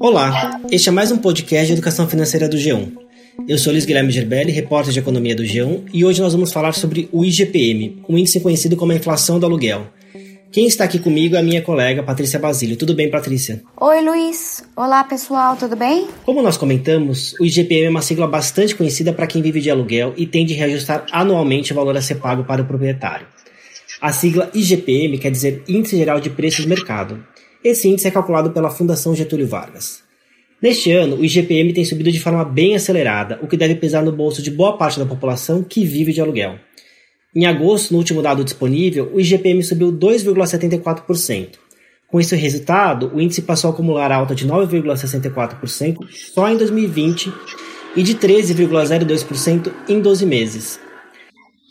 Olá, este é mais um podcast de educação financeira do G1. Eu sou Luiz Guilherme Gerbelli, repórter de economia do G1, e hoje nós vamos falar sobre o IGPM, um índice conhecido como a inflação do aluguel. Quem está aqui comigo é a minha colega Patrícia Basílio. Tudo bem, Patrícia? Oi, Luiz. Olá, pessoal, tudo bem? Como nós comentamos, o IGPM é uma sigla bastante conhecida para quem vive de aluguel e tem de reajustar anualmente o valor a ser pago para o proprietário. A sigla IGPM quer dizer Índice Geral de Preços do Mercado. Esse índice é calculado pela Fundação Getúlio Vargas. Neste ano, o IGPM tem subido de forma bem acelerada, o que deve pesar no bolso de boa parte da população que vive de aluguel. Em agosto, no último dado disponível, o IGPM subiu 2,74%. Com esse resultado, o índice passou a acumular alta de 9,64% só em 2020 e de 13,02% em 12 meses.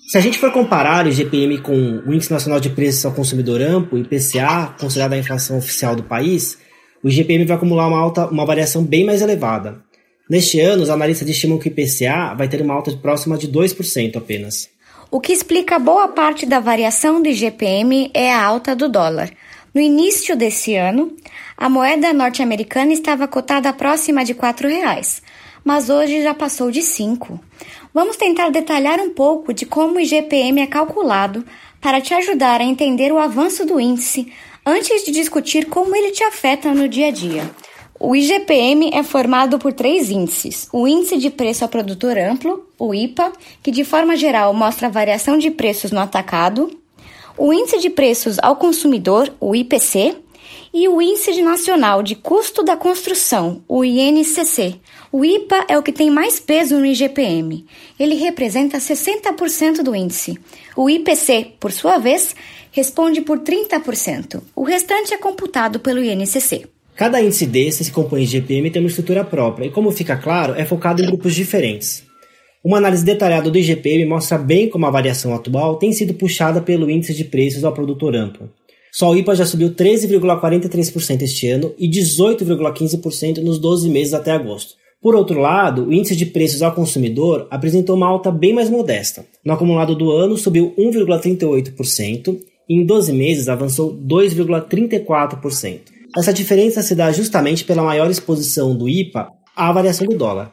Se a gente for comparar o IGPM com o Índice Nacional de Preços ao Consumidor Amplo, IPCA, considerado a inflação oficial do país, o IGPM vai acumular uma, alta, uma variação bem mais elevada. Neste ano, os analistas estimam que o IPCA vai ter uma alta próxima de 2% apenas. O que explica boa parte da variação do IGPM é a alta do dólar. No início desse ano, a moeda norte-americana estava cotada próxima de R$ 4,00, mas hoje já passou de 5. Vamos tentar detalhar um pouco de como o IGPM é calculado para te ajudar a entender o avanço do índice antes de discutir como ele te afeta no dia a dia. O IGPM é formado por três índices: o Índice de Preço ao Produtor Amplo, o IPA, que de forma geral mostra a variação de preços no atacado, o Índice de Preços ao Consumidor, o IPC, e o Índice Nacional de Custo da Construção, o INCC. O IPA é o que tem mais peso no IGPM. Ele representa 60% do índice. O IPC, por sua vez, responde por 30%. O restante é computado pelo INCC. Cada índice desse se compõe de IGPM tem uma estrutura própria e, como fica claro, é focado em grupos diferentes. Uma análise detalhada do IGPM mostra bem como a variação atual tem sido puxada pelo índice de preços ao produtor amplo. Só o IPA já subiu 13,43% este ano e 18,15% nos 12 meses até agosto. Por outro lado, o índice de preços ao consumidor apresentou uma alta bem mais modesta. No acumulado do ano, subiu 1,38% e em 12 meses avançou 2,34%. Essa diferença se dá justamente pela maior exposição do IPA à variação do dólar.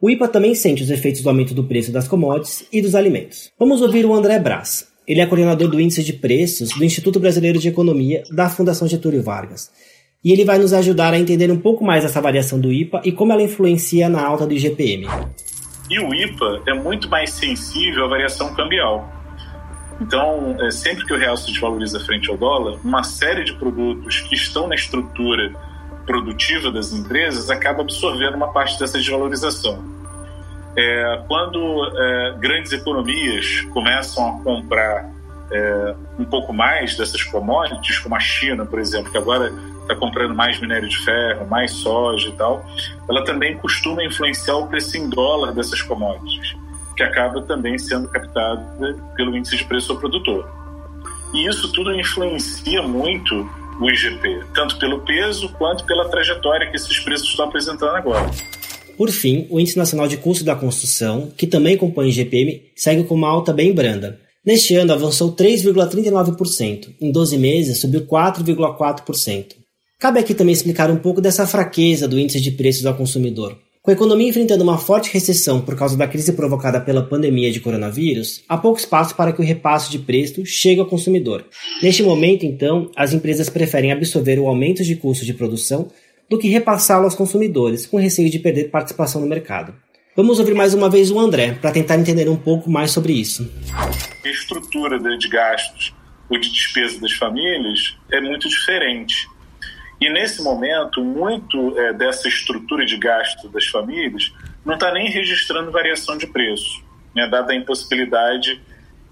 O IPA também sente os efeitos do aumento do preço das commodities e dos alimentos. Vamos ouvir o André Brás. Ele é coordenador do Índice de Preços do Instituto Brasileiro de Economia da Fundação Getúlio Vargas. E ele vai nos ajudar a entender um pouco mais essa variação do IPA e como ela influencia na alta do IGPM. E o IPA é muito mais sensível à variação cambial. Então, é, sempre que o real se desvaloriza frente ao dólar, uma série de produtos que estão na estrutura produtiva das empresas acaba absorvendo uma parte dessa desvalorização. É, quando é, grandes economias começam a comprar é, um pouco mais dessas commodities, como a China, por exemplo, que agora está comprando mais minério de ferro, mais soja e tal, ela também costuma influenciar o preço em dólar dessas commodities, que acaba também sendo captada pelo índice de preço ao produtor. E isso tudo influencia muito o IGP, tanto pelo peso quanto pela trajetória que esses preços estão apresentando agora. Por fim, o Índice Nacional de Custo da Construção, que também compõe o IGPM, segue com uma alta bem branda. Neste ano avançou 3,39%, em 12 meses subiu 4,4%. Cabe aqui também explicar um pouco dessa fraqueza do índice de preços ao consumidor. Com a economia enfrentando uma forte recessão por causa da crise provocada pela pandemia de coronavírus, há pouco espaço para que o repasse de preço chegue ao consumidor. Neste momento, então, as empresas preferem absorver o aumento de custo de produção do que repassá-lo aos consumidores, com receio de perder participação no mercado. Vamos ouvir mais uma vez o André para tentar entender um pouco mais sobre isso. A estrutura de gastos ou de despesa das famílias é muito diferente. E nesse momento, muito é, dessa estrutura de gasto das famílias não está nem registrando variação de preço, né, dada a impossibilidade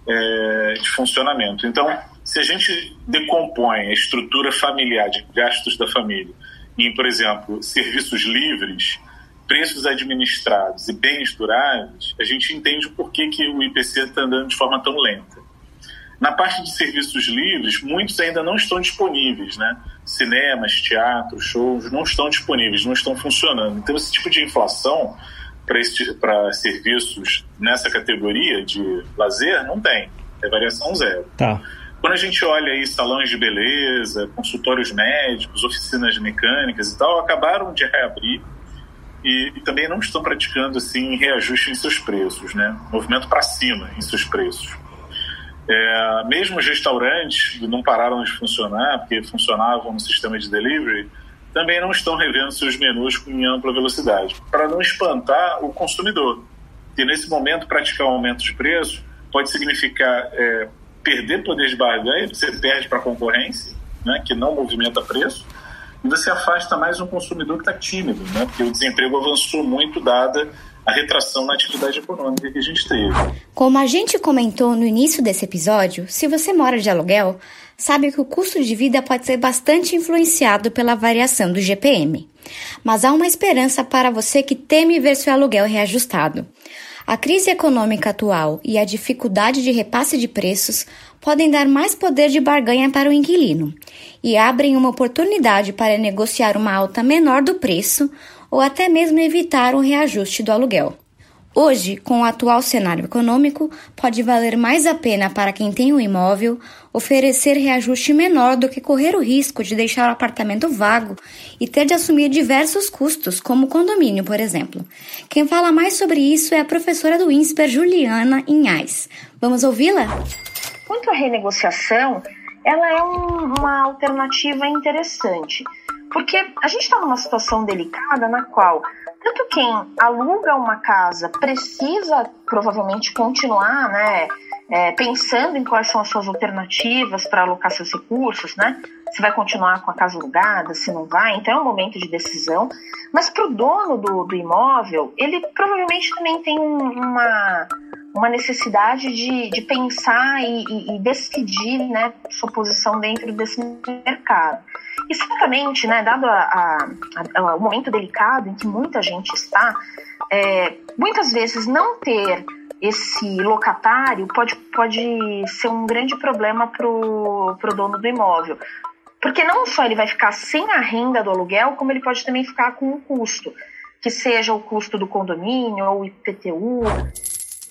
é, de funcionamento. Então, se a gente decompõe a estrutura familiar de gastos da família em, por exemplo, serviços livres, preços administrados e bens duráveis, a gente entende o porquê que o IPC está andando de forma tão lenta. Na parte de serviços livres, muitos ainda não estão disponíveis, né? Cinemas, teatros, shows não estão disponíveis, não estão funcionando. Então, esse tipo de inflação para serviços nessa categoria de lazer não tem, é variação zero. Tá. Quando a gente olha aí salões de beleza, consultórios médicos, oficinas mecânicas e tal, acabaram de reabrir e, e também não estão praticando assim reajuste em seus preços, né? Movimento para cima em seus preços. É, mesmo os restaurantes não pararam de funcionar, porque funcionavam no sistema de delivery, também não estão revendo seus menus em ampla velocidade, para não espantar o consumidor. E nesse momento, praticar um aumento de preço pode significar é, perder poder de barganha, você perde para a concorrência, né, que não movimenta preço, e você afasta mais um consumidor que está tímido, né, porque o desemprego avançou muito, dada a retração na atividade econômica que a gente teve. Como a gente comentou no início desse episódio, se você mora de aluguel, sabe que o custo de vida pode ser bastante influenciado pela variação do GPM. Mas há uma esperança para você que teme ver seu aluguel reajustado. A crise econômica atual e a dificuldade de repasse de preços podem dar mais poder de barganha para o inquilino e abrem uma oportunidade para negociar uma alta menor do preço ou até mesmo evitar um reajuste do aluguel. Hoje, com o atual cenário econômico, pode valer mais a pena para quem tem um imóvel oferecer reajuste menor do que correr o risco de deixar o apartamento vago e ter de assumir diversos custos, como condomínio, por exemplo. Quem fala mais sobre isso é a professora do INSPER, Juliana Inhais. Vamos ouvi-la? Quanto à renegociação, ela é um, uma alternativa interessante, porque a gente está numa situação delicada na qual tanto quem aluga uma casa precisa provavelmente continuar, né, é, pensando em quais são as suas alternativas para alocar seus recursos, né? Se vai continuar com a casa alugada, se não vai, então é um momento de decisão. Mas para o dono do, do imóvel, ele provavelmente também tem uma, uma necessidade de, de pensar e, e, e decidir né, sua posição dentro desse mercado. E certamente, né, dado a, a, a, o momento delicado em que muita gente está, é, muitas vezes não ter esse locatário pode, pode ser um grande problema para o dono do imóvel. Porque não só ele vai ficar sem a renda do aluguel, como ele pode também ficar com o custo, que seja o custo do condomínio ou IPTU.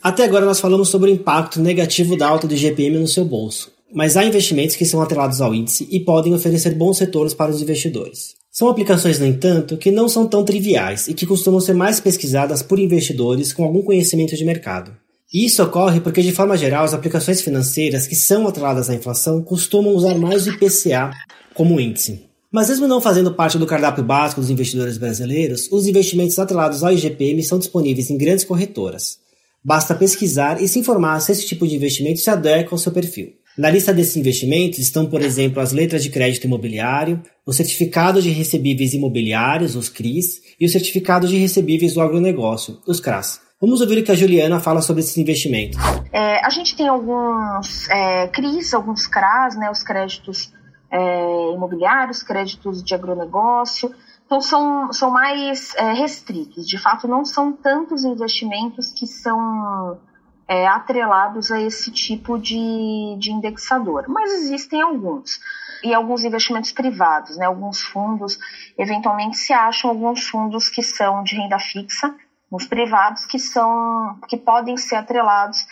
Até agora nós falamos sobre o impacto negativo da alta do IGPM no seu bolso, mas há investimentos que são atrelados ao índice e podem oferecer bons retornos para os investidores. São aplicações, no entanto, que não são tão triviais e que costumam ser mais pesquisadas por investidores com algum conhecimento de mercado. E isso ocorre porque, de forma geral, as aplicações financeiras que são atreladas à inflação costumam usar mais o IPCA como índice. Mas mesmo não fazendo parte do cardápio básico dos investidores brasileiros, os investimentos atrelados ao IGPM são disponíveis em grandes corretoras. Basta pesquisar e se informar se esse tipo de investimento se adequa ao seu perfil. Na lista desses investimentos estão, por exemplo, as letras de crédito imobiliário, o certificado de recebíveis imobiliários, os CRIs, e o certificado de recebíveis do agronegócio, os CRAS. Vamos ouvir o que a Juliana fala sobre esses investimentos. É, a gente tem alguns é, CRIs, alguns CRAs, né, os créditos é, imobiliários, créditos de agronegócio, então são, são mais é, restritos. De fato, não são tantos investimentos que são é, atrelados a esse tipo de, de indexador, mas existem alguns. E alguns investimentos privados, né? alguns fundos, eventualmente se acham alguns fundos que são de renda fixa, nos privados, que são que podem ser atrelados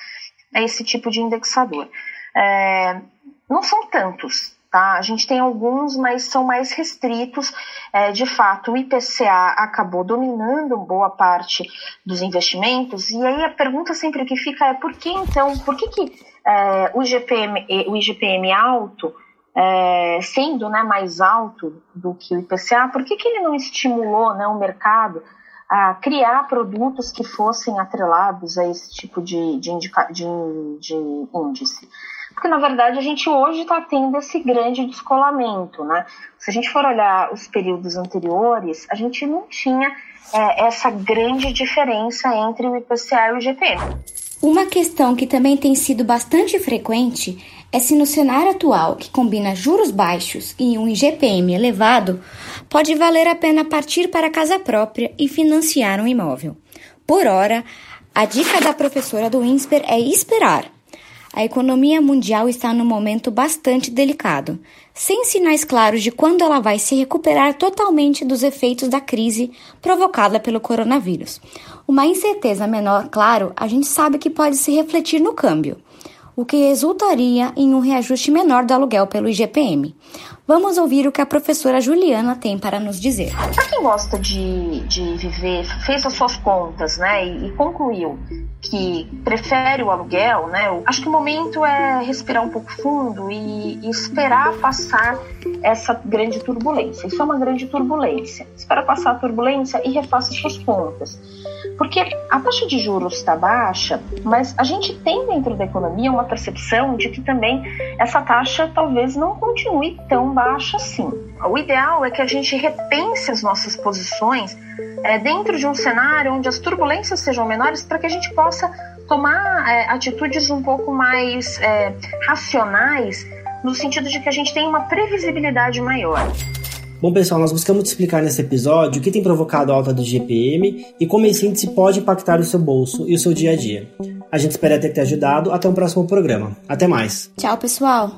a esse tipo de indexador. É, não são tantos, Tá? A gente tem alguns, mas são mais restritos. É, de fato, o IPCA acabou dominando boa parte dos investimentos. E aí a pergunta sempre que fica é por que então, por que, que é, o, GPM, o IGPM alto, é, sendo né, mais alto do que o IPCA, por que, que ele não estimulou né, o mercado a criar produtos que fossem atrelados a esse tipo de, de, indica, de, de índice? Porque na verdade a gente hoje está tendo esse grande descolamento, né? Se a gente for olhar os períodos anteriores, a gente não tinha é, essa grande diferença entre o IPCA e o IGPM. Uma questão que também tem sido bastante frequente é se no cenário atual, que combina juros baixos e um IGPM elevado, pode valer a pena partir para casa própria e financiar um imóvel. Por hora, a dica da professora do INSPER é esperar a economia mundial está num momento bastante delicado, sem sinais claros de quando ela vai se recuperar totalmente dos efeitos da crise provocada pelo coronavírus. Uma incerteza menor, claro, a gente sabe que pode se refletir no câmbio. o que resultaria em um reajuste menor do aluguel pelo IGPM. Vamos ouvir o que a professora Juliana tem para nos dizer. Para quem gosta de, de viver, fez as suas contas né, e, e concluiu que prefere o aluguel, né, acho que o momento é respirar um pouco fundo e, e esperar passar essa grande turbulência. Isso é uma grande turbulência. Espera passar a turbulência e refaça suas contas. Porque a taxa de juros está baixa, mas a gente tem dentro da economia uma percepção de que também essa taxa talvez não continue tão baixa assim. O ideal é que a gente repense as nossas posições é, dentro de um cenário onde as turbulências sejam menores para que a gente possa tomar é, atitudes um pouco mais é, racionais no sentido de que a gente tem uma previsibilidade maior. Bom, pessoal, nós buscamos te explicar nesse episódio o que tem provocado a alta do GPM e como esse índice pode impactar o seu bolso e o seu dia a dia. A gente espera ter te ajudado. Até o próximo programa. Até mais. Tchau, pessoal.